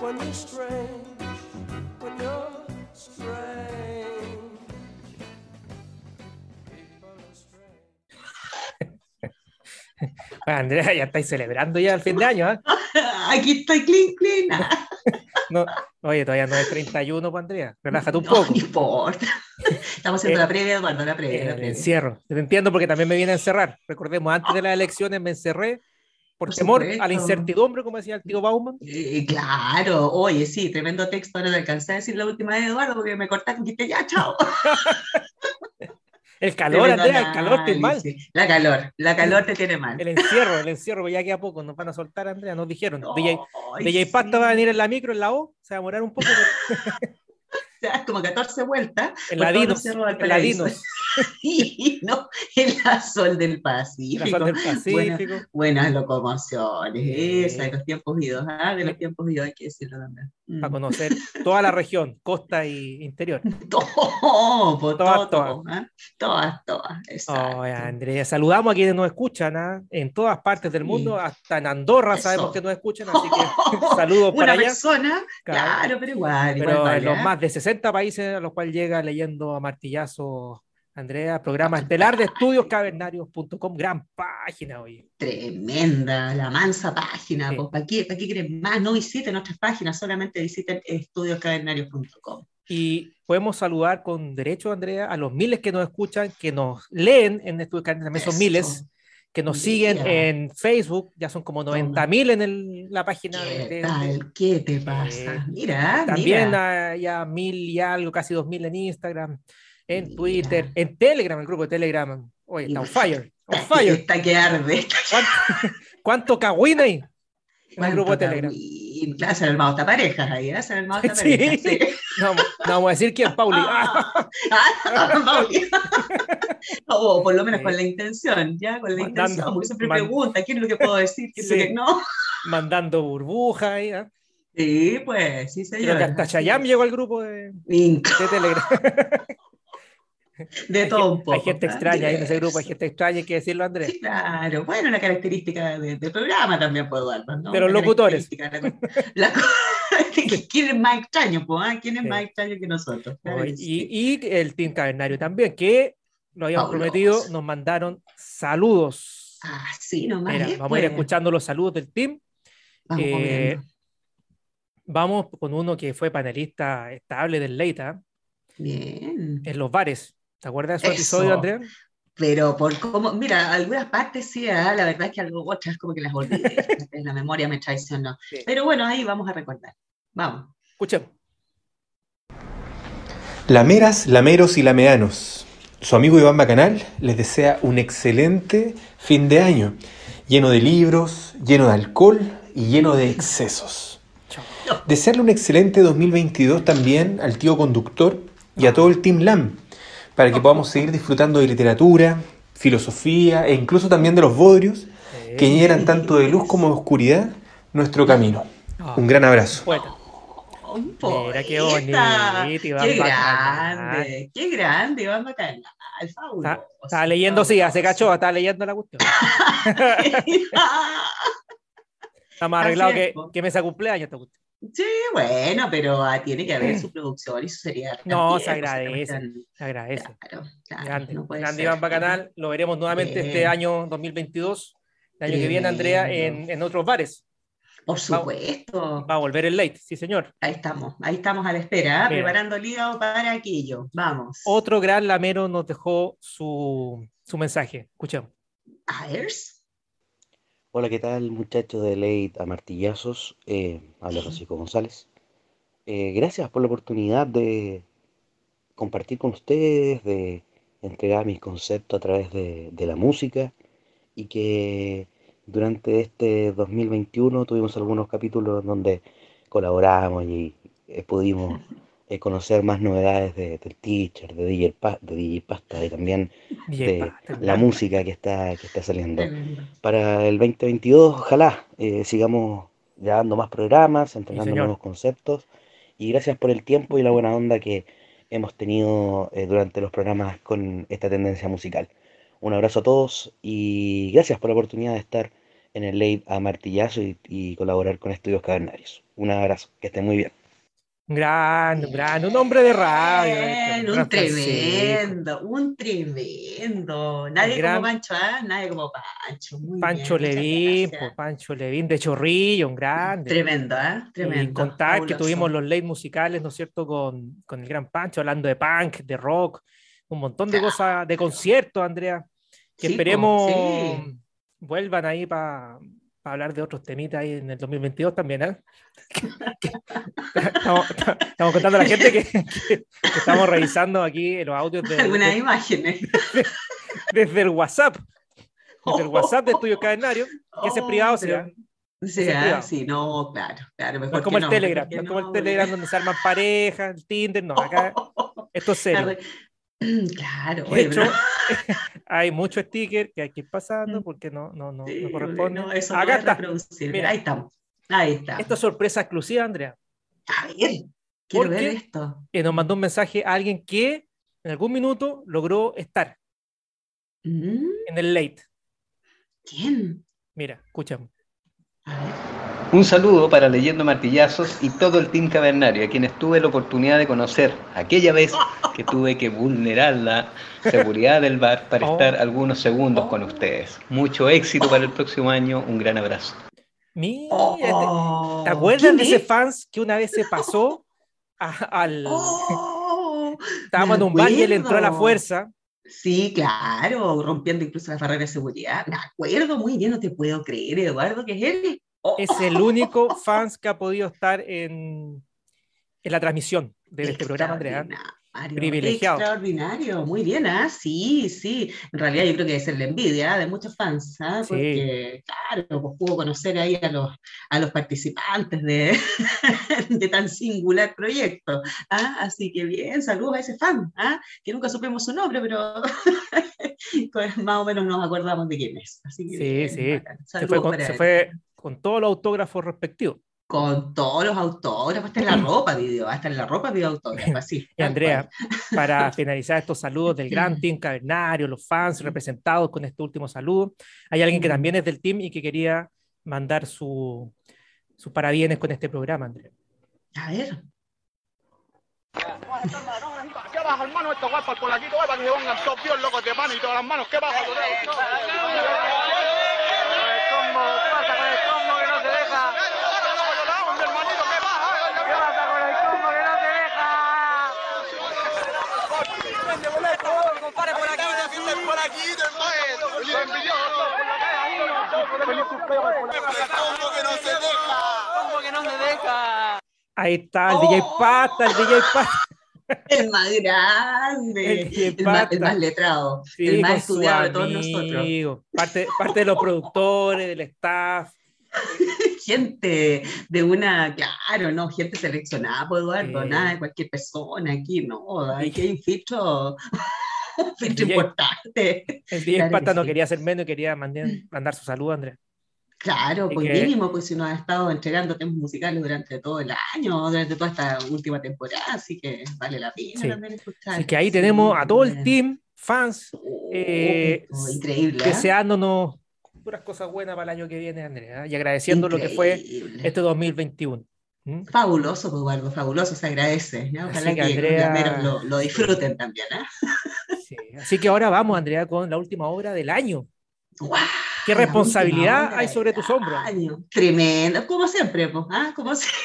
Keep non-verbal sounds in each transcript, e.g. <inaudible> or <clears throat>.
when you're strange, when you're strange. People are strange. Bueno, Andrea, ya estáis celebrando ya el fin de año, ¿ah? <laughs> Aquí estoy clean, clean. <laughs> No, oye, todavía no es 31, pues Andrea. Relájate un No, poco. no importa. Estamos haciendo Eh, la previa, Eduardo, la previa. la El previa. encierro. Te entiendo porque también me viene a encerrar. Recordemos, antes de las elecciones me encerré por, Por temor a la incertidumbre, como decía el tío Bauman. Eh, claro, oye, sí, tremendo texto. Ahora no alcancé a decir la última vez, Eduardo, porque me cortaste y dijiste, ya, chao. <laughs> El calor, Andrea, el calor te mal. análisis. La calor, la calor te tiene mal. El encierro, el encierro, ya queda poco. Nos van a soltar, Andrea, nos dijeron. <laughs> DJ, Ay, DJ Pasta va a venir en la micro, en la O, se va a demorar un poco. pero <laughs> <laughs> Como 14 vueltas. Cerros de en Valparaíso. Ladinos, Y no, en la sol del Pacífico. zona del Buena- Pacífico. buenas locomociones, Sí. esa de los tiempos idos, ¿ah? de los tiempos idos hay que decirlo también. Mm. Para conocer toda la región, costa y interior. <laughs> Todo, Todas, todo, todo, ¿ah? todas, todas. Oye, Andrea, saludamos a quienes nos escuchan ¿ah? en todas partes del Sí. mundo, hasta en Andorra Eso. sabemos que nos escuchan, así que <laughs> saludos Una para allá. persona, Claro. claro, pero igual, igual Pero vale, en los ¿ah? más de 60 países a los cuales llega leyendo a martillazo, Andrea, programa estelar de estudioscavernarios.com, gran página, oye. Tremenda, la mansa página, Sí. pues, ¿para qué, para qué quieren más? No visiten nuestras páginas, solamente visiten estudioscavernarios.com. Y podemos saludar con derecho, Andrea, a los miles que nos escuchan, que nos leen en Estudios Cavernarios, también son Eso. miles, que nos siguen en Facebook, ya son como 90 mil en el- la página ¿Qué de- tal? ¿Qué te pasa? Eh, Mira, También mira. hay ya mil y algo, casi dos mil en Instagram, en Twitter, en Telegram, el grupo de Telegram. Oye, está on fire, on Está, fire. está que arde. Está ¿Cuánto, <laughs> cuánto cagüín hay en el ¿Cuánto grupo de Telegram? También? Claro, se han armado hasta parejas ahí, ¿eh? Se han armado hasta Sí. parejas. Sí. No, no vamos a decir quién, Pauli. Ah, Ah, Pauli. <laughs> O por lo menos con la intención, ya, con la Mandando- intención, porque siempre man- pregunta, ¿qué es lo que puedo decir? ¿Qué es lo que no? mandando burbujas ahí. ¿ah? Sí, pues, sí, señor. Creo que hasta Chayam llegó al grupo de Telegram. <laughs> De Hay, todo un poco. hay gente ¿ah? extraña ahí en ese grupo, hay gente extraña, hay que decirlo, Andrés. Sí, claro. Bueno, la característica de- del programa también puedo dar, ¿no? De los Una locutores. característica, La, la- <laughs> ¿Quién es más extraño? ah? ¿Quién es Sí. más extraño que nosotros? Claro Oye, que sí. y, el Team Cavernario también, que lo habíamos Fabuloso. prometido, nos mandaron saludos. Ah, sí, nomás. Mira, es, vamos a ir pues. escuchando los saludos del team. Vamos Eh. Vamos con uno que fue panelista estable del Leita Bien. en los bares. ¿Te acuerdas de su Eso. episodio, Andrea? Pero por cómo, mira, algunas partes sí, ah, la verdad es que algo otras como que las olvidé. <laughs> la memoria me traicionó. Sí. Pero bueno, ahí vamos a recordar. Vamos. Escuchemos. Lameras, lameros y lameanos. Su amigo Iván Bacanal les desea un excelente fin de año, lleno de libros, lleno de alcohol y lleno de excesos. Desearle un excelente 2022 también al tío conductor y a todo el Team LAM, para que podamos seguir disfrutando de literatura, filosofía e incluso también de los bodrios que Eh, llenan tanto de luz como de oscuridad nuestro camino. ah, Un gran abrazo. Un Mira qué bonito, Iván Qué Bacanal. grande, qué grande, Iván Bacanal. Fabuloso. Está- Estaba leyendo, sí, hace cachó, estaba leyendo la cuestión. <laughs> Está más Así arreglado es, que, que mesa cumpleaños esta cuestión. Sí, bueno, pero ah, tiene que haber su <clears throat> producción y su seriedad. No, también, se agradece. Se agradece. Claro, claro, Grande, no grande. Iván Bacanal. Lo veremos nuevamente este Bien. año 2022. El año que viene, Andrea, en, en otros bares. Por supuesto. Va a volver el late, sí, señor. Ahí estamos, ahí estamos a la espera. Mira. preparando el hígado para aquello. Vamos. Otro gran lamero nos dejó su, su mensaje. Escuchemos. Ayers. Hola, ¿qué tal muchachos de Late a Martillazos? Eh, habla Francisco González. Eh, gracias por la oportunidad de compartir con ustedes, de entregar mis conceptos a través de, de la música y que durante este 2021 tuvimos algunos capítulos donde colaboramos y eh, pudimos eh, conocer más novedades de- del teacher, de DJ, Pa- de DJ Pasta y también <laughs> DJ de Pasta, la música que está, que está saliendo. Para el 2022, ojalá eh, sigamos grabando más programas, entrenando señor. nuevos conceptos y gracias por el tiempo y la buena onda que hemos tenido eh, durante los programas con esta tendencia musical. Un abrazo a todos y gracias por la oportunidad de estar en el late a martillazo y, y colaborar con Estudios Cavernarios. Un abrazo, que estén muy bien. Un grande, un grande, un hombre de radio. este, Bien, un tremendo, un tremendo. Nadie gran- como Pancho, ¿ah? Nadie como Pancho. Muy Pancho bien, Levín, po, Pancho Levín de Chorrillo, un grande. Tremendo, ¿ah? Tremendo. Y contar que tuvimos los late musicales, ¿no es cierto?, con, con el gran Pancho, hablando de punk, de rock, un montón de cosas, de conciertos, Andrea, que Sí, esperemos sí. vuelvan ahí para hablar de otros temitas ahí en el 2022 también, ¿eh? <laughs> estamos, estamos contando a la gente que, que- que estamos revisando aquí los audios de, Algunas de- imágenes. desde el WhatsApp, desde el WhatsApp de Estudio Cadenario, que ese es Oh, privado, pero- ¿sí? Sí, Ese es privado. sí, no, claro, claro. Mejor no es como el no, Telegram, no es como el Telegram donde se arman parejas, el Tinder, no, acá <laughs> esto es serio. <clears throat> Claro, De hecho, <laughs> hay muchos stickers que hay que ir pasando Mm. porque no, no, no, Sí, no corresponde. no, eso Acá es está. Mira. Ahí estamos. Ahí está. Esto es sorpresa exclusiva, Andrea. A ver, quiero ver esto. Que nos mandó un mensaje a alguien que en algún minuto logró estar Mm, en el late. ¿Quién? Mira, escuchamos. A ver. Un saludo para Leyendo Martillazos y todo el Team Cavernario, a quienes tuve la oportunidad de conocer aquella vez que tuve que vulnerar la seguridad del bar para Oh. estar algunos segundos con ustedes. Mucho éxito para el próximo año, un gran abrazo. Mira, Oh, ¿te, te acuerdas ¿quién de ese es? fans que una vez se pasó a- al... <laughs> Oh, estábamos en un bar y él entró a la fuerza. Sí, claro, rompiendo incluso las barreras de seguridad. Me acuerdo muy bien, no te puedo creer, Eduardo, que es él. Oh, Es el único fans que ha podido estar en, en la transmisión de este programa, Andrea. Privilegiado. Extraordinario, muy bien, ¿ah? Sí, sí. En realidad yo creo que es la envidia ¿ah? de muchos fans, ¿ah? Sí. Porque, claro, pues pudo conocer ahí a los, a los participantes de, <laughs> de tan singular proyecto. ¿ah? Así que bien, saludos a ese fan, ¿ah? que nunca supimos su nombre, pero <laughs> pues más o menos nos acordamos de quién es. Así que Sí, bien, sí. Se fue, con, se fue con todos los autógrafos respectivos. Con todos los autógrafos, hasta en la ropa pidió, hasta en la ropa pidió autógrafos, así. Y Andrea, para finalizar estos saludos del gran team cavernario, los fans representados con este último saludo, hay alguien que Mm. también es del team y que quería mandar su, sus parabienes con este programa, Andrea. A ver. ¿Qué baja, hermano? Estos guapas por aquí, todo para que se pongan todos bien locos de mano y todas las manos. ¿Qué baja? Compadre, por aquí, por aquí, ahí. Feliz cumpleaños. El combo que no se deja. combo que no se deja. Ahí está el DJ Pasta, el DJ Pasta. El más grande, El el, más, el pata. más letrado, Sí, el más estudiado de todos nosotros. Parte, parte de los productores, del staff. <laughs> Gente de una, claro, no, gente seleccionada, pues Eduardo, Sí. nada de cualquier persona aquí, no, aquí hay un filtro, un <laughs> filtro DJ. importante. El DJ Claro que Pasta no sí. quería ser menos y quería mandar, mandar su saludo, Andrea. Claro, pues que- mínimo, pues si nos ha estado entregando temas musicales durante todo el año, durante toda esta última temporada, así que vale la pena Sí. también escuchar. Así que ahí Sí, tenemos a todo el team, fans, Oh, eh, increíble. deseándonos puras cosas buenas para el año que viene, Andrea, y agradeciendo lo que fue Increíble. este 2021. ¿Mm? Fabuloso, pues Eduardo, fabuloso, se agradece. ¿no? Ojalá que, que, Andrea, lo, lo disfruten también. ¿eh? Sí. Así que ahora vamos, Andrea, con la última obra del año. ¡Guau! ¿Qué responsabilidad hay sobre tus hombros? año. Tremendo, como siempre, pues, ¿ah? como siempre.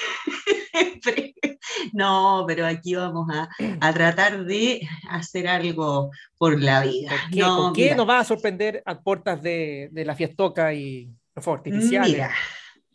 <laughs> No, pero aquí vamos a, a tratar de hacer algo por la vida. ¿Con qué, No, con qué mira, nos va a sorprender a puertas de, de la fiestoca y los artificiales? Mira,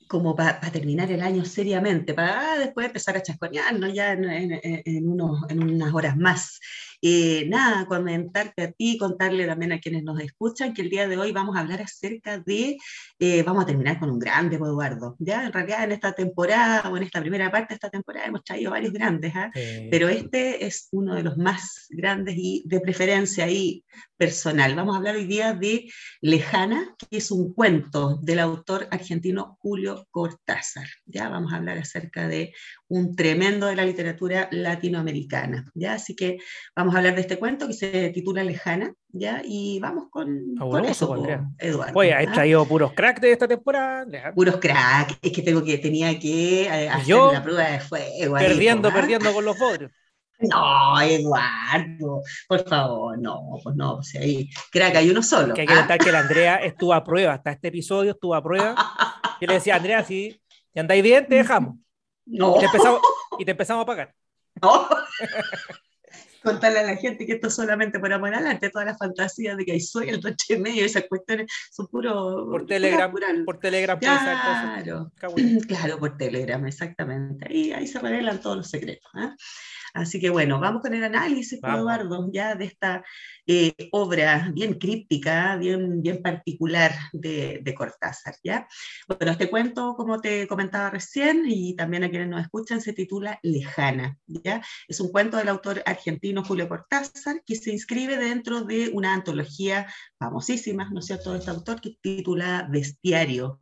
como para terminar el año seriamente, para después empezar a chasconearnos ya en, en- en unos, en unas horas más. Eh, nada, comentarte a ti, contarle también a quienes nos escuchan que el día de hoy vamos a hablar acerca de, eh, vamos a terminar con un grande, Eduardo. Ya, en realidad en esta temporada o en esta primera parte de esta temporada hemos traído varios grandes. Eh, pero este es uno de los más grandes y de preferencia ahí personal. Vamos a hablar hoy día de Lejana, que es un cuento del autor argentino Julio Cortázar. Ya vamos a hablar acerca de un tremendo de la literatura latinoamericana. Ya, así que vamos a hablar de este cuento que se titula Lejana. Ya, y vamos con, con Fabuloso, eso, pues. Eduardo. Oye, has ¿ah? traído puros cracks de esta temporada. Alejandro. Puros crack, es que tengo que tenía que eh, hacer yo? la prueba de fuego. Perdiendo, ¿ah? perdiendo con los bodrios. No, Eduardo, por favor, no, pues no, o sea, ahí, crack, hay uno solo. Que hay que ¿ah? contar que la Andrea estuvo a prueba, hasta este episodio estuvo a prueba. Yo le decía, Andrea, si, si andáis bien, te dejamos. <laughs> No, Y te empezamos, y te empezamos a pagar. no. <laughs> Contarle a la gente que esto es solamente por amor al arte, todas las fantasías de que hay soy el entre medio, esas cuestiones son puro. Por Telegram, pura- por Telegram, cosas. Claro, <clears throat> claro, por Telegram, exactamente. Ahí, ahí se revelan todos los secretos. ¿ah? Así que bueno, vamos con el análisis, Vamos. Eduardo, ya de esta eh, obra bien críptica, bien, bien particular de, de Cortázar. ¿ya? Bueno, este cuento, como te comentaba recién, y también a quienes nos escuchan, se titula Lejana. ¿ya? Es un cuento del autor argentino Julio Cortázar, que se inscribe dentro de una antología famosísima, ¿no es cierto?, de este autor, que titula Bestiario,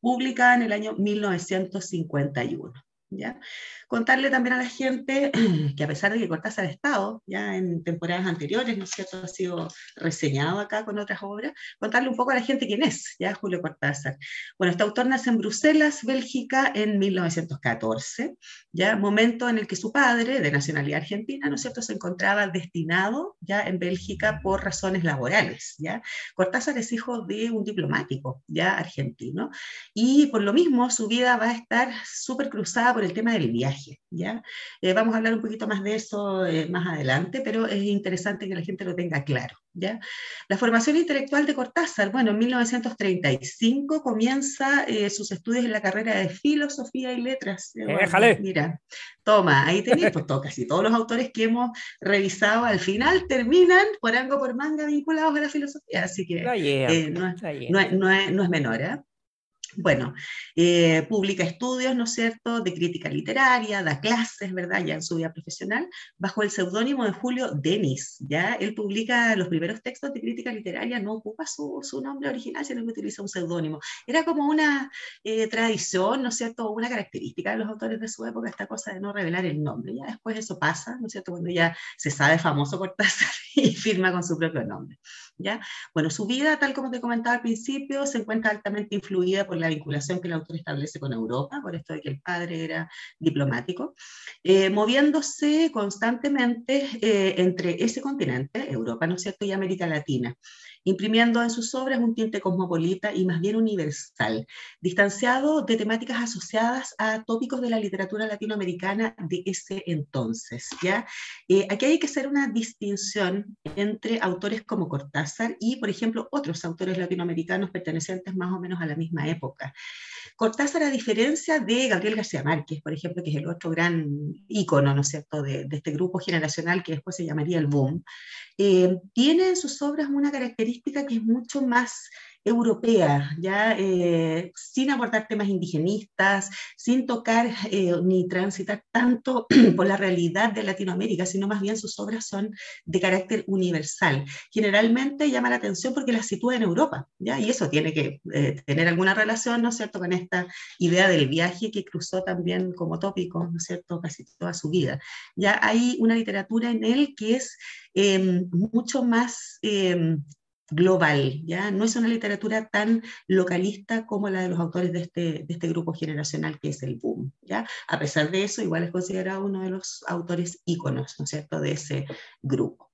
publicada en el año 1951. ¿Ya? Contarle también a la gente <clears throat> que a pesar de que Cortázar ha estado ya en temporadas anteriores, ¿no es cierto?, ha sido reseñado acá con otras obras, contarle un poco a la gente quién es, ya Julio Cortázar. Bueno, este autor nace en Bruselas, Bélgica, en 1914, ya momento en el que su padre, de nacionalidad argentina, ¿no es cierto?, se encontraba destinado ya en Bélgica por razones laborales, ya. Cortázar es hijo de un diplomático, ya argentino, y por lo mismo su vida va a estar súper cruzada por el tema del viaje, ¿ya? Eh, vamos a hablar un poquito más de eso eh, más adelante, pero es interesante que la gente lo tenga claro, ¿ya? La formación intelectual de Cortázar, bueno, en 1935 comienza eh, sus estudios en la carrera de Filosofía y Letras. Bueno, Déjale. Mira, toma, ahí tenéis, pues todo, casi todos los autores que hemos revisado al final terminan por algo por manga vinculados a la filosofía, así que no es no es, no es- no es menor, ¿eh? Bueno, eh, publica estudios, ¿no es cierto?, de crítica literaria, da clases, ¿verdad?, ya en su vida profesional, bajo el seudónimo de Julio Denis, ¿ya? Él publica los primeros textos de crítica literaria, no ocupa su, su nombre original, sino que utiliza un seudónimo. Era como una eh, tradición, ¿no es cierto?, una característica de los autores de su época, esta cosa de no revelar el nombre. Ya después eso pasa, ¿no es cierto?, cuando ya se sabe famoso Cortázar <laughs> y firma con su propio nombre, ¿ya? Bueno, su vida, tal como te comentaba al principio, se encuentra altamente influida por la vinculación que el autor establece con Europa, por esto de que el padre era diplomático, eh, moviéndose constantemente eh, entre ese continente, Europa, ¿no es cierto?, y América Latina, imprimiendo en sus obras un tinte cosmopolita y más bien universal, distanciado de temáticas asociadas a tópicos de la literatura latinoamericana de ese entonces, ¿ya? Eh, aquí hay que hacer una distinción entre autores como Cortázar y, por ejemplo, otros autores latinoamericanos pertenecientes más o menos a la misma época. Cortázar, a diferencia de Gabriel García Márquez, por ejemplo, que es el otro gran ícono, ¿no es cierto?, de, este grupo generacional que después se llamaría el boom, eh, tiene en sus obras una característica que es mucho más europea, ya eh, sin abordar temas indigenistas, sin tocar eh, ni transitar tanto <clears throat> por la realidad de Latinoamérica, sino más bien sus obras son de carácter universal. Generalmente llama la atención porque las sitúa en Europa, ¿ya? y eso tiene que eh, tener alguna relación, ¿no es cierto?, con esta idea del viaje que cruzó también como tópico, ¿no es cierto?, casi toda su vida. Ya hay una literatura en él que es eh, mucho más eh, global, ¿ya? No es una literatura tan localista como la de los autores de este, de este grupo generacional que es el boom, ¿ya? A pesar de eso, igual es considerado uno de los autores íconos, ¿no es cierto?, de ese grupo.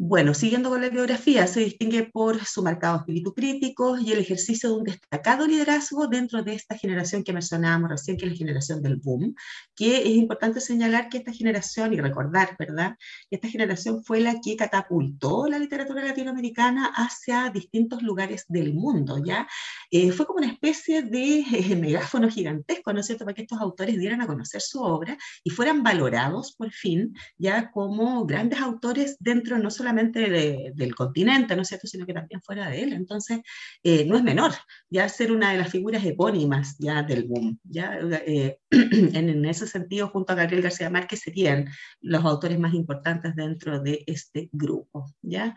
Bueno, siguiendo con la biografía, se distingue por su marcado espíritu crítico y el ejercicio de un destacado liderazgo dentro de esta generación que mencionábamos recién, que es la generación del boom, que es importante señalar que esta generación, y recordar, ¿verdad? Esta generación fue la que catapultó la literatura latinoamericana hacia distintos lugares del mundo, ¿ya? Eh, fue como una especie de eh, megáfono gigantesco, ¿no es cierto?, para que estos autores dieran a conocer su obra y fueran valorados, por fin, ya como grandes autores dentro no solamente del continente, ¿no es cierto?, sino que también fuera de él. Entonces, eh, no es menor ya ser una de las figuras epónimas ya del boom. ¿ya? Eh, <clears throat> en, ese sentido, junto a Gabriel García Márquez, serían los autores más importantes dentro de este grupo. ¿ya?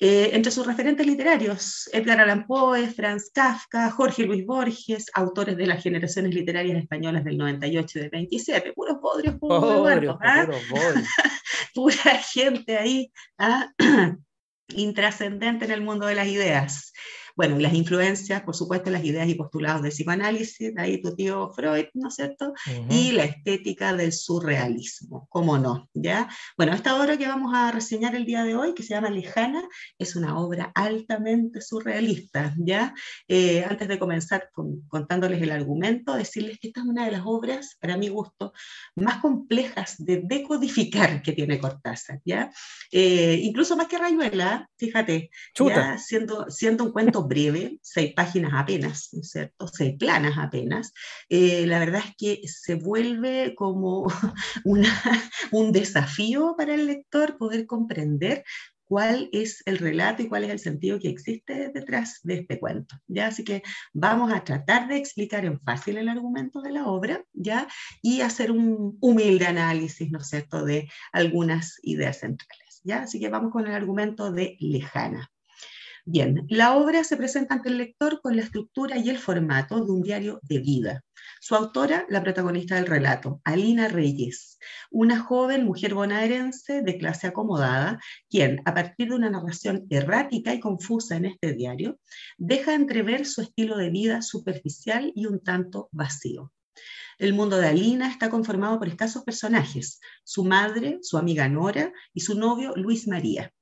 Eh, entre sus referentes literarios, Edgar Allan Poe, Franz Kafka, Jorge Luis Borges, autores de las generaciones literarias españolas del 98 y del 27, puros podrios, puros ¿ah? <laughs> pura gente ahí, ¿ah? <clears throat> intrascendente en el mundo de las ideas. Bueno, y las influencias, por supuesto, las ideas y postulados del psicoanálisis, ahí tu tío Freud, ¿no es cierto? Y la estética del surrealismo, ¿cómo no? ¿Ya? Bueno, esta obra que vamos a reseñar el día de hoy, que se llama Lejana, es una obra altamente surrealista, ¿ya? Eh, antes de comenzar contándoles el argumento, decirles que esta es una de las obras, para mi gusto, más complejas de decodificar que tiene Cortázar, ¿ya? Eh, incluso más que Rayuela, fíjate, ya siendo, siendo un cuento breve, seis páginas apenas, ¿no es cierto? Seis planas apenas, eh, la verdad es que se vuelve como <laughs> un desafío para el lector poder comprender cuál es el relato y cuál es el sentido que existe detrás de este cuento. ¿ya? Así que vamos a tratar de explicar en fácil el argumento de la obra ¿ya? y hacer un humilde análisis, ¿no es cierto?, de algunas ideas centrales. ¿ya? Así que vamos con el argumento de Lejana. Bien, la obra se presenta ante el lector con la estructura y el formato de un diario de vida. Su autora, la protagonista del relato, Alina Reyes, una joven mujer bonaerense de clase acomodada, quien, a partir de una narración errática y confusa en este diario, deja entrever su estilo de vida superficial y un tanto vacío. El mundo de Alina está conformado por escasos personajes, su madre, su amiga Nora y su novio Luis María.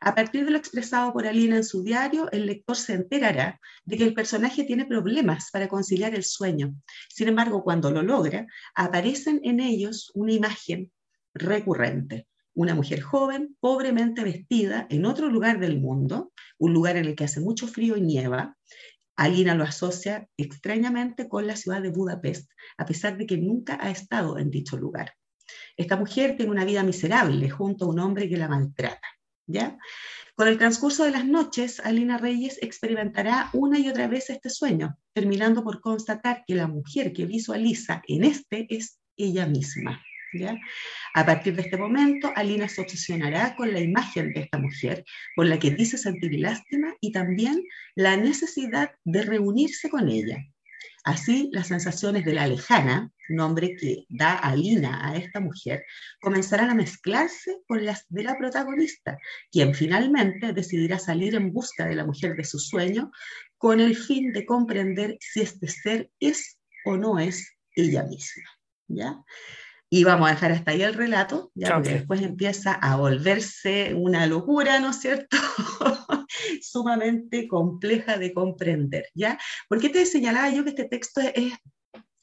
A partir de lo expresado por Alina en su diario, el lector se enterará de que el personaje tiene problemas para conciliar el sueño. Sin embargo, cuando lo logra, aparecen en ellos una imagen recurrente. Una mujer joven, pobremente vestida, en otro lugar del mundo, un lugar en el que hace mucho frío y nieva. Alina lo asocia extrañamente con la ciudad de Budapest, a pesar de que nunca ha estado en dicho lugar. Esta mujer tiene una vida miserable junto a un hombre que la maltrata. Con el transcurso de las noches, Alina Reyes experimentará una y otra vez este sueño, terminando por constatar que la mujer que visualiza en este es ella misma. ¿Ya? A partir de este momento, Alina se obsesionará con la imagen de esta mujer, por la que dice sentir lástima y también la necesidad de reunirse con ella. Así, las sensaciones de la lejana, nombre que da Alina a esta mujer, comenzarán a mezclarse con las de la protagonista, quien finalmente decidirá salir en busca de la mujer de su sueño con el fin de comprender si este ser es o no es ella misma. ¿ya? Y vamos a dejar hasta ahí el relato, ya porque después empieza a volverse una locura, ¿no es cierto? <laughs> Sumamente compleja de comprender, ¿ya? ¿Por qué te señalaba yo que este texto es,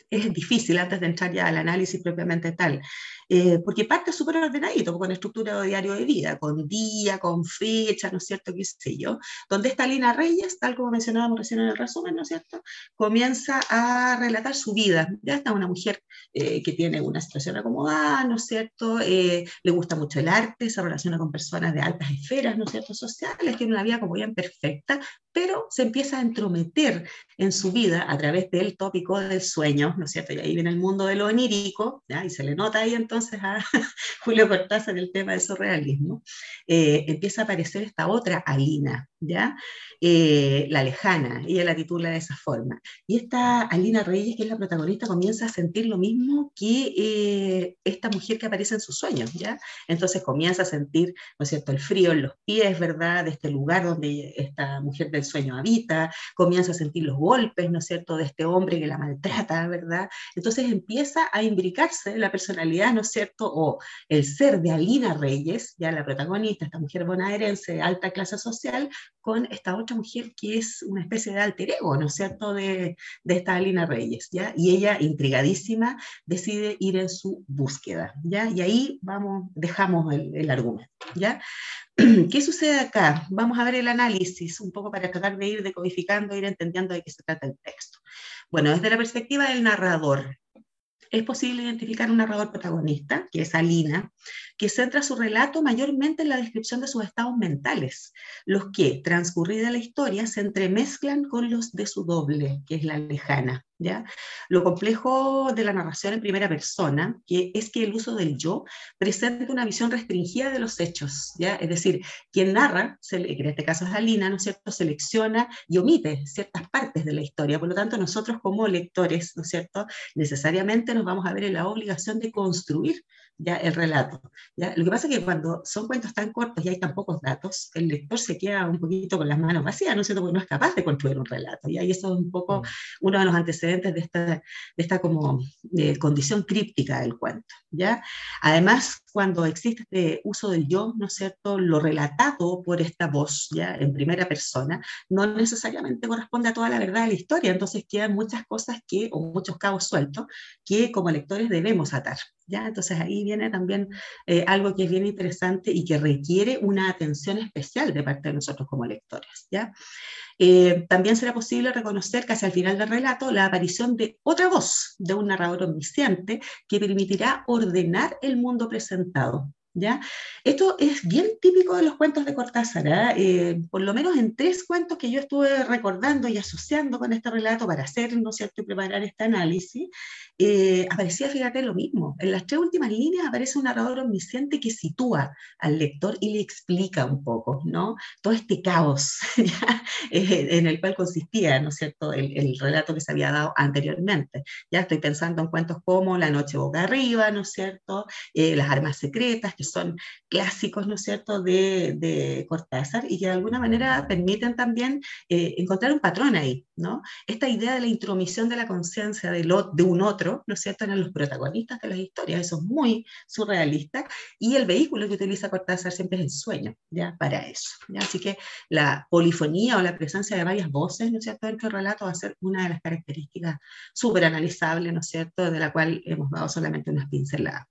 es difícil antes de entrar ya al análisis propiamente tal? Eh, porque parte súper ordenadito, con estructura de diario de vida, con día, con fecha, ¿no es cierto? ¿Qué sé yo? Donde esta Lina Reyes, tal como mencionábamos recién en el resumen, ¿no es cierto? Comienza a relatar su vida. Ya está una mujer eh, que tiene una situación acomodada, ¿no es cierto? Eh, le gusta mucho el arte, se relaciona con personas de altas esferas, ¿no es cierto? Sociales, tiene una vida como bien perfecta, pero se empieza a entrometer en su vida a través del tópico del sueño, ¿no es cierto? Y ahí viene el mundo de lo onírico, ¿ya? y se le nota ahí entonces entonces a <laughs> Julio Cortázar el tema del surrealismo, eh, empieza a aparecer esta otra Alina, ¿ya? Eh, la lejana, ella la titula de esa forma. Y esta Alina Reyes, que es la protagonista, comienza a sentir lo mismo que eh, esta mujer que aparece en sus sueños, ¿ya? Entonces comienza a sentir, ¿no es cierto?, el frío en los pies, ¿verdad?, de este lugar donde esta mujer del sueño habita, comienza a sentir los golpes, ¿no es cierto?, de este hombre que la maltrata, ¿verdad? Entonces empieza a imbricarse la personalidad, ¿no cierto?, o el ser de Alina Reyes, ya la protagonista, esta mujer bonaerense de alta clase social, con esta otra mujer que es una especie de alter ego, ¿no es cierto?, de, de esta Alina Reyes, ¿ya? Y ella, intrigadísima, decide ir en su búsqueda, ¿ya? Y ahí vamos, dejamos el, el argumento, ¿ya? <clears throat> ¿Qué sucede acá? Vamos a ver el análisis, un poco para tratar de ir decodificando, ir entendiendo de qué se trata el texto. Bueno, desde la perspectiva del narrador, es posible identificar un narrador protagonista, que es Alina, que centra su relato mayormente en la descripción de sus estados mentales, los que, transcurrida la historia, se entremezclan con los de su doble, que es la lejana. ¿ya? Lo complejo de la narración en primera persona que es que el uso del yo presenta una visión restringida de los hechos, ¿ya? es decir, quien narra, en este caso es Alina, ¿no es cierto?, selecciona y omite ciertas partes de la historia, por lo tanto nosotros como lectores, ¿no es cierto?, necesariamente nos vamos a ver en la obligación de construir ya el relato. ¿ya? Lo que pasa es que cuando son cuentos tan cortos y hay tan pocos datos, el lector se queda un poquito con las manos vacías, ¿no es cierto? Porque no es capaz de construir un relato. ¿ya? Y eso es un poco uno de los antecedentes de esta, de esta como eh, condición críptica del cuento. ¿ya? Además, cuando existe este uso del yo, ¿no es cierto? Lo relatado por esta voz, ¿ya? En primera persona, no necesariamente corresponde a toda la verdad de la historia, entonces quedan muchas cosas que, o muchos cabos sueltos, que como lectores debemos atar, ¿ya? Entonces ahí viene también eh, algo que es bien interesante y que requiere una atención especial de parte de nosotros como lectores, ¿ya? Eh, también será posible reconocer casi al final del relato la aparición de otra voz, de un narrador omnisciente, que permitirá ordenar el mundo presentado. ¿Ya? Esto es bien típico de los cuentos de Cortázar, ¿ah? eh, por lo menos en tres cuentos que yo estuve recordando y asociando con este relato para hacer, ¿no cierto?, y preparar este análisis, eh, aparecía, fíjate, lo mismo. En las tres últimas líneas aparece un narrador omnisciente que sitúa al lector y le explica un poco, ¿no? Todo este caos <laughs> ¿ya? Eh, en el cual consistía, ¿no cierto?, el, el, relato que se había dado anteriormente. Ya estoy pensando en cuentos como La noche boca arriba, ¿no es cierto?, eh, Las armas secretas, que son clásicos, ¿no es cierto?, de, de Cortázar y que de alguna manera permiten también eh, encontrar un patrón ahí, ¿no? Esta idea de la intromisión de la conciencia de, de un otro, ¿no es cierto?, eran los protagonistas de las historias, eso es muy surrealista, y el vehículo que utiliza Cortázar siempre es el sueño, ¿ya?, para eso, ¿ya? Así que la polifonía o la presencia de varias voces, ¿no es cierto?, dentro del relato va a ser una de las características súper analizables, ¿no es cierto?, de la cual hemos dado solamente unas pinceladas.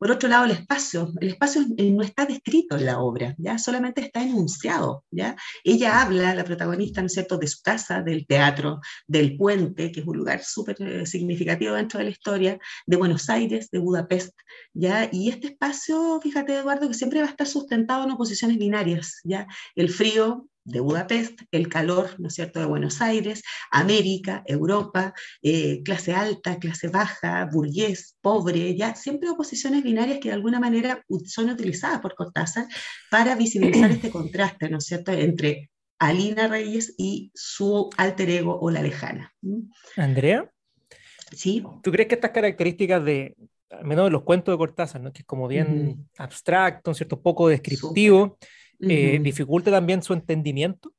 Por otro lado, el espacio. El espacio no está descrito en la obra, ¿ya? Solamente está enunciado, ¿ya? Ella habla, la protagonista, ¿no es cierto?, de su casa, del teatro, del puente, que es un lugar súper eh, significativo dentro de la historia, de Buenos Aires, de Budapest, ¿ya? Y este espacio, fíjate, Eduardo, que siempre va a estar sustentado en oposiciones binarias, ¿ya? El frío, de Budapest, el calor, ¿no es cierto?, de Buenos Aires, América, Europa, eh, clase alta, clase baja, burgués, pobre, ya siempre oposiciones binarias que de alguna manera son utilizadas por Cortázar para visibilizar <clears throat> este contraste, ¿no es cierto?, entre Alina Reyes y su alter ego o la lejana. Andrea, ¿Sí? ¿tú crees que estas características de, al menos de los cuentos de Cortázar, ¿no? que es como bien uh -huh. abstracto, un cierto poco descriptivo, eh, uh -huh. dificulta también su entendimiento?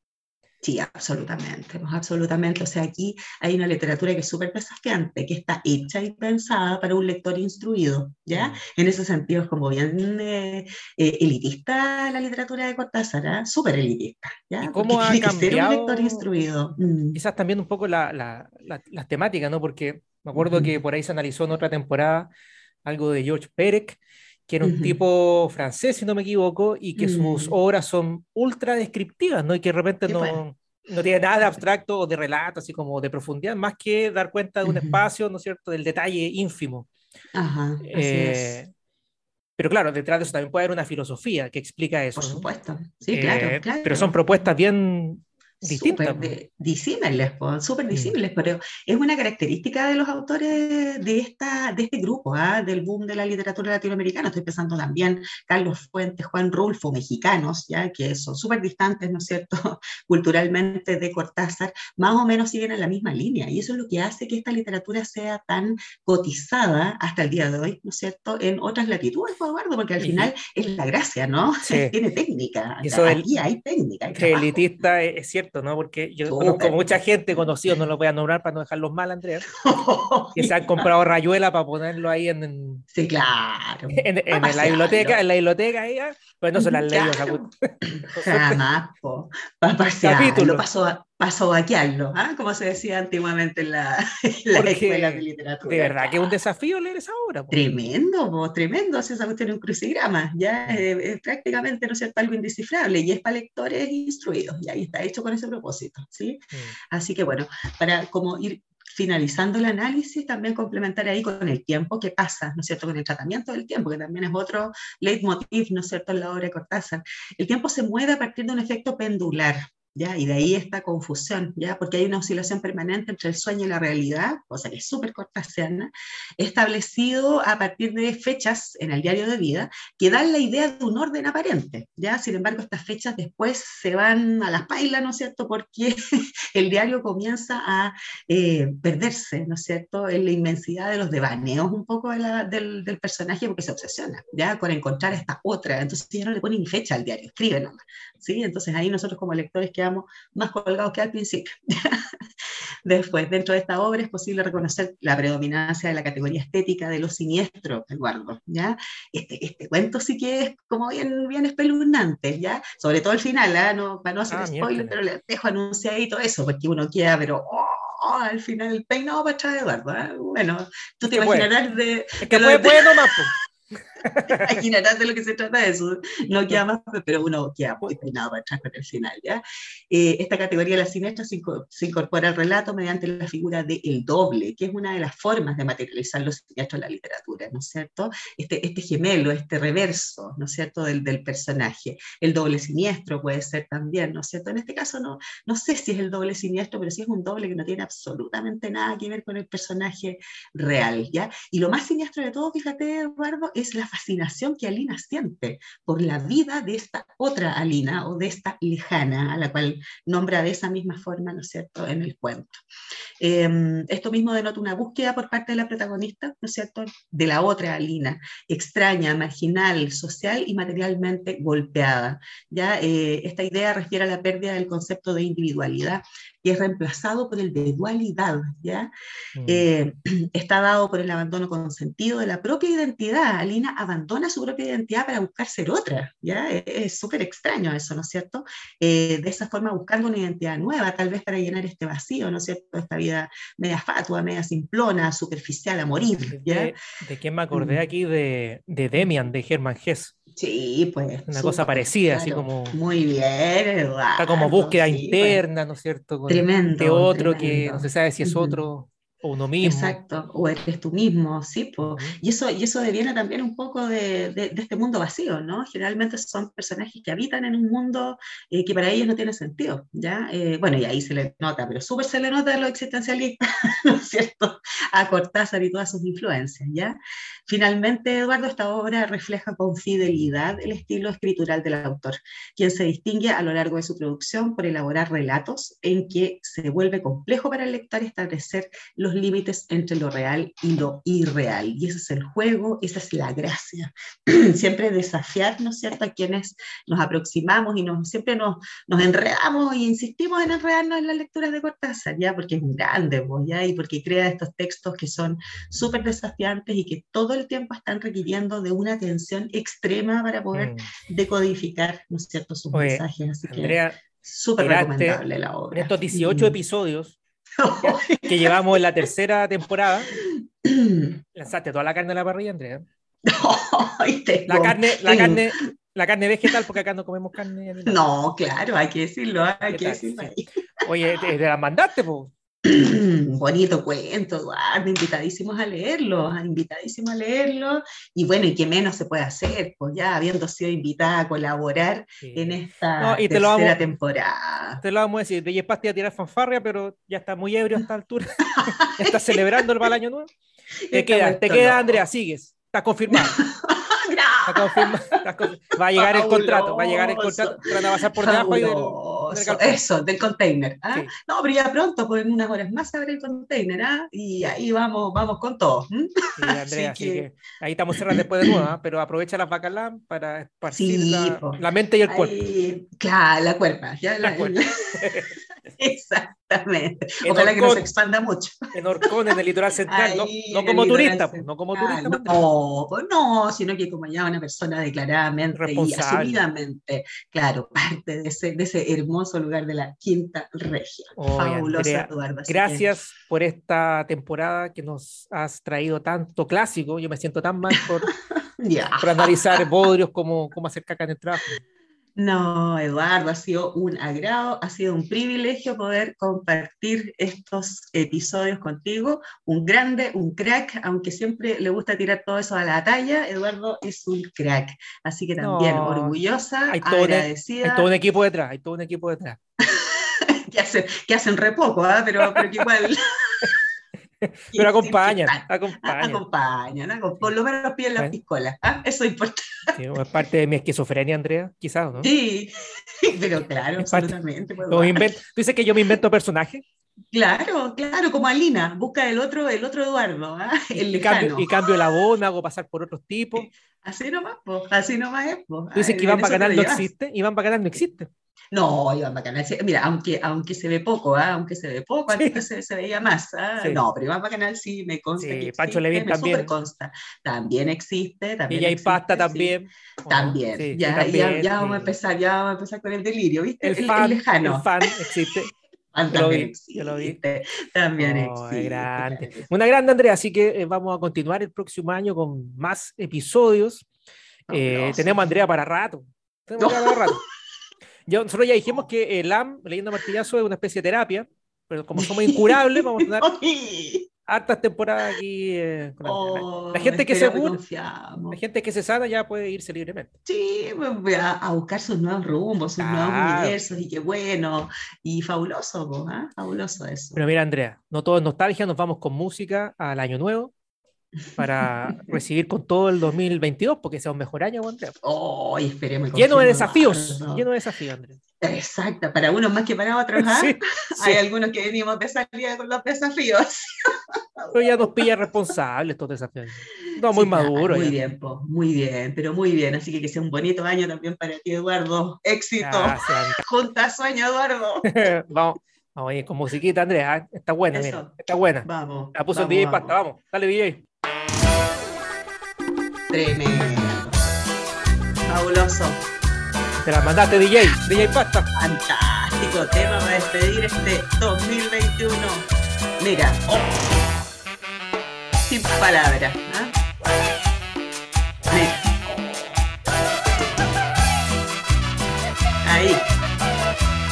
Sí, absolutamente, absolutamente. O sea, aquí hay una literatura que es súper desafiante, que está hecha y pensada para un lector instruido, ¿ya? Mm. En ese sentido es como bien eh, eh, elitista la literatura de Cortázar, ¿eh? súper elitista, ¿ya? ¿Y cómo ha tiene cambiado, que ser un lector instruido. Mm. Quizás también un poco la, la, la, las temáticas, ¿no? Porque me acuerdo que por ahí se analizó en otra temporada algo de George Perec, que era un uh -huh. tipo francés, si no me equivoco, y que uh -huh. sus obras son ultra descriptivas, ¿no? Y que de repente no, bueno. no tiene nada de abstracto o de relato, así como de profundidad, más que dar cuenta de un uh -huh. espacio, ¿no es cierto?, del detalle ínfimo. Ajá, así eh, es. Pero claro, detrás de eso también puede haber una filosofía que explica eso. Por supuesto, ¿no? sí, claro, eh, claro, Pero son propuestas bien distintas. súper disímiles, súper Mm. disímiles, pero es una característica de los autores de, esta, de este grupo, ¿ah? del boom de la literatura latinoamericana. Estoy pensando también Carlos Fuentes, Juan Rulfo, mexicanos, ya que son súper distantes, ¿no es cierto?, <laughs> culturalmente de Cortázar, más o menos siguen en la misma línea. Y eso es lo que hace que esta literatura sea tan cotizada hasta el día de hoy, ¿no es cierto?, en otras latitudes, Eduardo, porque al final es la gracia, ¿no? Sí. <laughs> Tiene técnica. Eso hay técnica. Hay Que trabajo. elitista es, es ¿no? Porque yo conozco mucha gente conocida, no los voy a nombrar para no dejarlos mal, Andrea, <laughs> que se han comprado rayuela para ponerlo ahí en, en, Sí, claro. <laughs> en- en la biblioteca, en la biblioteca ah, pero no se las. Claro. cu- <laughs> Jamás, po. Para Capítulo. paso a, paso vaquearlo, ¿ah? como se decía antiguamente en la, <laughs> en la Porque escuela de literatura. De verdad que es un desafío leer esa obra. Tremendo, po, tremendo, si esa cuestión es un crucigrama, ya Mm. eh, es prácticamente, ¿no es cierto?, algo indescifrable y es para lectores instruidos, y ahí está hecho con ese propósito, ¿sí? Mm. Así que bueno, para como ir finalizando el análisis, también complementar ahí con el tiempo que pasa, ¿no es cierto?, con el tratamiento del tiempo, que también es otro leitmotiv, ¿no es cierto?, en la obra de Cortázar. El tiempo se mueve a partir de un efecto pendular, ¿ya? Y de ahí esta confusión, ¿ya? Porque hay una oscilación permanente entre el sueño y la realidad, cosa que es súper cortasiana, establecido a partir de fechas en el diario de vida que dan la idea de un orden aparente, ¿ya? Sin embargo, estas fechas después se van a las pailas, ¿no es cierto?, porque <laughs> el diario comienza a eh, perderse, ¿no es cierto?, en la inmensidad de los devaneos un poco del, personaje porque se obsesiona, ¿ya?, con encontrar esta otra. Entonces ya no le ponen ni fecha al diario, escribe nomás, ¿sí? Entonces ahí nosotros como lectores quedamos más colgados que al principio. <laughs> Después, dentro de esta obra es posible reconocer la predominancia de la categoría estética de lo siniestro, Eduardo, ¿ya? Este, este cuento sí que es como bien, bien espeluznante, ¿ya? Sobre todo el final, ¿ah? no, para no hacer Ah, spoiler, pero les dejo anunciadito eso, porque uno queda, pero oh, al final el peinado para atrás, Eduardo. ¿ah? Bueno, tú te puede. imaginarás de, Es que de puede, puede nomás, po. <laughs> <laughs> imaginarás de lo que se trata eso. No queda más, pero uno queda muy peinado para atrás con el final, ¿ya? Eh, esta categoría de la siniestra se, inco- se incorpora al relato mediante la figura de el doble, que es una de las formas de materializar los siniestros en la literatura, ¿no es cierto? Este, este gemelo, este reverso, ¿no es cierto?, del, del personaje. El doble siniestro puede ser también, ¿no es cierto? En este caso no, no sé si es el doble siniestro, pero sí es un doble que no tiene absolutamente nada que ver con el personaje real, ¿ya? Y lo más siniestro de todo, fíjate, Eduardo, es la fascinación que Alina siente por la vida de esta otra Alina o de esta lejana, a la cual nombra de esa misma forma, ¿no es cierto?, en el cuento. Eh, esto mismo denota una búsqueda por parte de la protagonista, ¿no es cierto?, de la otra Alina, extraña, marginal, social y materialmente golpeada. ¿ya? Eh, esta idea refiere a la pérdida del concepto de individualidad y es reemplazado por el de dualidad, ¿ya? Mm. Eh, <clears throat> está dado por el abandono consentido de la propia identidad. Alina abandona su propia identidad para buscar ser otra, ¿ya? Es- Es súper extraño eso, ¿no es cierto? Eh, de esa forma buscando una identidad nueva, tal vez para llenar este vacío, ¿no es cierto? Esta vida media fatua, media simplona, superficial a morir, ¿ya? ¿De, de quién me acordé Mm. aquí? De, de Demian, de Hermann Hesse. Sí, pues. Una cosa parecida, así como- Muy bien. Está como búsqueda sí, pues. interna, ¿no es cierto? Con Tremendo, este otro que no se sabe si es otro o uno mismo. Exacto, o eres tú mismo, sí. Ujú. Y eso, y eso deviene también un poco de, de- de este mundo vacío, ¿no? Generalmente son personajes que habitan en un mundo eh, que para ellos no tiene sentido, ¿ya? Eh, bueno, y ahí se le nota, pero súper se le nota a los existencialistas, <laughs> ¿no es <laughs> cierto? A Cortázar y todas sus influencias, ¿ya? Finalmente, Eduardo, esta obra refleja con fidelidad el estilo escritural del autor, quien se distingue a lo largo de su producción por elaborar relatos en que se vuelve complejo para el lector establecer los límites entre lo real y lo irreal. Y ese es el juego, esa es la gracia. <clears throat> siempre desafiar, ¿no es cierto?, a quienes nos aproximamos y nos, siempre nos, nos enredamos y insistimos en enredarnos en las lecturas de Cortázar, ¿ya? Porque es un grande, ¿ya? Y porque crea estos textos que son súper desafiantes y que todo el tiempo están requiriendo de una atención extrema para poder Mm. decodificar, ¿no es cierto?, sus Oye, mensajes. Así que Andrea, súper tiraste recomendable la en obra. estos 18 Mm. <laughs> episodios <laughs> que llevamos en la tercera temporada, <clears throat> lanzaste toda la carne a la parrilla, Andrea. <laughs> La carne, la carne, la carne vegetal, porque acá no comemos carne. No, claro, hay que decirlo, hay ¿Qué que decirlo. Oye, te, te la mandaste, po. Bonito cuento, Eduardo, invitadísimos a leerlo, invitadísimos a leerlo. Y bueno, y qué menos se puede hacer, pues ya habiendo sido invitada a colaborar Sí. en esta No, y te tercera lo vamos- temporada. Te lo vamos a decir, te iba a tirar fanfarria, pero ya está muy ebrio a esta altura. ya <laughs> está celebrando el mal año nuevo. Te queda, te queda, loco. Andrea, sigues. Está <laughs> Está. Está. Va a llegar el contrato, va a llegar el contrato. Van a pasar por debajo del, del galpón. Eso, del container. ¿ah? Sí. No, pero ya pronto, pues en unas horas más se abre el container, ¿ah? y ahí vamos, vamos con todo. Andrea, <laughs> Así así que- que ahí estamos cerrando después de nuevo, ¿ah? pero aprovecha las bacalán para esparcir Sí, la, mente y el cuerpo. Claro, la cuerpa. Ya La la- cuerpa. <laughs> <laughs> Exactamente. En Ojalá que no se expanda mucho. En Orcón, en el litoral central, no, Ahí, no como turista, pues, no como turista. pues, No, pues no, sino que como ya una persona declaradamente y asumidamente, claro, parte de ese, de ese hermoso lugar de la quinta región. Oye, Fabuloso, Andrea, Eduardo. que- Gracias por esta temporada que nos has traído tanto clásico. Yo me siento tan mal por, <laughs> Ya. por analizar bodrios como, como hacer caca en el trabajo. No, Eduardo, ha sido un agrado, ha sido un privilegio poder compartir estos episodios contigo. Un grande, un crack, aunque siempre le gusta tirar todo eso a la talla, Eduardo es un crack. Así que también No, orgullosa, hay un- agradecida, Hay todo un equipo detrás, hay todo un equipo detrás. <laughs> que, hacen, que hacen re poco, ¿ah? pero, pero que igual... <laughs> <laughs> Pero acompañan, acompañan. Acompañan, acom- por lo menos piden la piscola. ¿ah? Eso es importante. Sí, es parte de mi esquizofrenia, Andrea, quizás, ¿no? Sí, <laughs> pero claro, Es absolutamente. pues, invento- ¿Tú dices que yo me invento personajes? Claro, claro, como Alina, busca el otro, el otro Eduardo, ¿ah? <laughs> el Y cambio, y cambio voz, me hago pasar por otros tipos. Así nomás, po, así nomás es. po. Tú dices que Iván Bacanal no existe. Iván Bacanal no existe. No, Iván Bacanal, mira, aunque, aunque se ve poco, ¿ah? aunque se ve poco, Sí. antes se, se veía más. ¿ah? Sí. No, pero Iván Bacanal sí me consta. Sí, que Pancho existe, Levín también. consta. También existe, Y también ya hay existe, pasta también. ¿o no? También, ya, también, ya, ya vamos a empezar, ya vamos a empezar con el delirio, ¿viste? El fan, lejano. el fan existe. <laughs> Yo lo vi, yo lo vi. existe, También Oh, existe. grande. Una grande, Andrea. Así que eh, vamos a continuar el próximo año con más episodios. Eh, Fabuloso. tenemos a Andrea para rato. Tenemos a Andrea para rato. Yo- nosotros ya dijimos que el LAM, leyendo martillazo, es una especie de terapia, pero como somos incurables, vamos a tener <laughs> hartas temporadas aquí. eh, con oh, la gente que se. La gente que se sana ya puede irse libremente. Sí, pues, a, a buscar sus nuevos rumbos, sus nuevos Claro. universos, y qué bueno, y fabuloso, pues, ¿ah? fabuloso eso. Pero mira, Andrea, no todo es nostalgia, nos vamos con música al año nuevo para <laughs> recibir con todo el 2022, porque sea un mejor año, Andrea. Oh, esperemos. Lleno de desafíos, lleno de desafíos, Andrea. Exacto, para unos más que para otros, ¿ah? <laughs> <laughs> Sí, Hay sí. algunos que venimos de salida con los desafíos. Pero ya nos pilla responsables estos desafíos. No, muy Sí, maduro. Muy ya. bien, pues, muy bien, pero muy bien. Así que que sea un bonito año también para ti, Eduardo. Éxito. Gracias, Junta sueño, Eduardo. Vamos, ir con musiquita, Andrea. ¿eh? Está buena, mira. Está buena. Vamos. La puso el vamos, DJ vamos. Pasta, vamos. Dale, DJ. Tremendo. Fabuloso. Te la mandaste, DJ. DJ Pasta. Fantástico tema para despedir este 2021. Mira, oh, sin palabras. ¿ah? Mira. Ahí.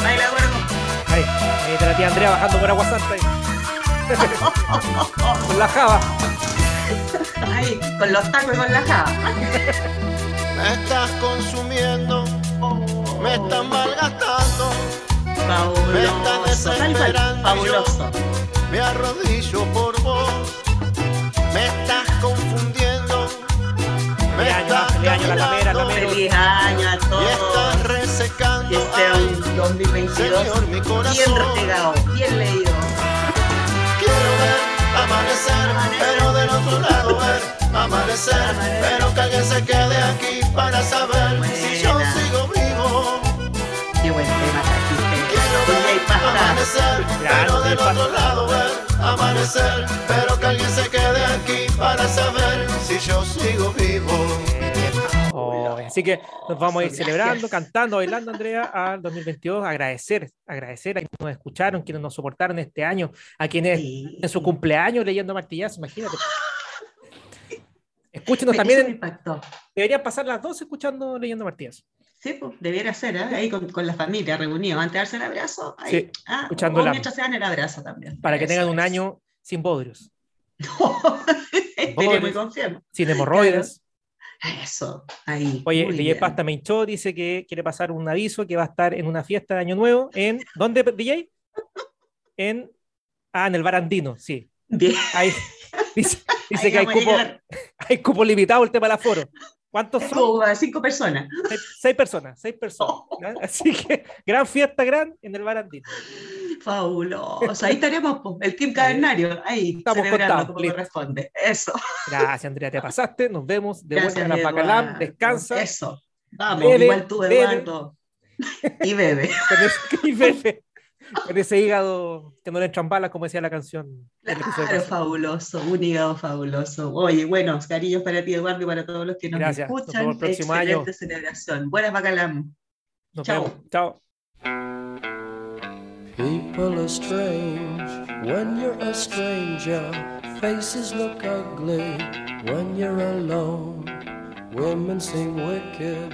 Baila, gordo. Ahí, ahí te la tía Andrea bajando por agua santa. ahí. <laughs> Con la java. Ahí, con los tacos y con la java. Me estás consumiendo, me estás malgastando, Me está Fabuloso. Tal cual, desesperando Fabuloso. me arrodillo por vos. Me estás confundiendo, me Feliz año, estás feliz año, la lamera, la caminando lamera. Feliz año a y estás resecando. Que sea Ay, un 2022 Señor, mi bien retegado, bien leído. Amanecer, pero del otro lado ver amanecer, pero que alguien se quede aquí para saber si yo sigo vivo. Qué buen tema. Quiero amanecer, pero del otro lado ver amanecer, pero que alguien se quede aquí para saber si yo sigo vivo. Así que nos vamos a ir Gracias. celebrando, cantando, bailando, Andrea, al 2022. Agradecer, agradecer a quienes nos escucharon, quienes nos soportaron este año, a quienes Sí. en su cumpleaños leyendo martillazo, imagínate. <laughs> Escúchenos también, deberían pasar las dos escuchando leyendo martillazo. Sí, pues, debiera ser, ¿eh? ahí con, con la familia reunidos, antes de darse el abrazo, ahí, Sí, ah, escuchando o la- mientras se dan el abrazo también. Para que Eso tengan un año sin bodrios, <laughs> Esperemos y confiemos. sin hemorroides. Eso, ahí. Oye, bien. Pasta me hinchó, dice que quiere pasar un aviso que va a estar en una fiesta de Año Nuevo en. ¿Dónde, DJ? En. Ah, en el Barandino, sí. Bien. Ahí, dice dice Ahí que cupo, <laughs> hay cupo limitado el tema del aforo. ¿Cuántos son? como cinco personas. Seis, seis personas, seis personas. <laughs> ¿ya? Así que gran fiesta, gran en el Barandino. Fabuloso. Ahí estaremos, el Team Cavernario, ahí, Estamos celebrando contados, como corresponde. Eso. Gracias, Andrea, te pasaste. Nos vemos de Gracias, vuelta en la. Eduardo. Descansa. Eso. Vamos, Bebe, igual tú, bebe. Eduardo. Y bebe. Con ese, y bebe, con ese hígado que no le entran balas, como decía la canción. Claro, fabuloso, un hígado fabuloso. Oye, bueno, cariños para ti, Eduardo, y para todos los que nos Gracias. Nos escuchan. vemos el próximo año. Excelente celebración. Buenas bacalam. Nos Chao. vemos. Chao. People are strange when you're a stranger. Faces look ugly when you're alone. Women seem wicked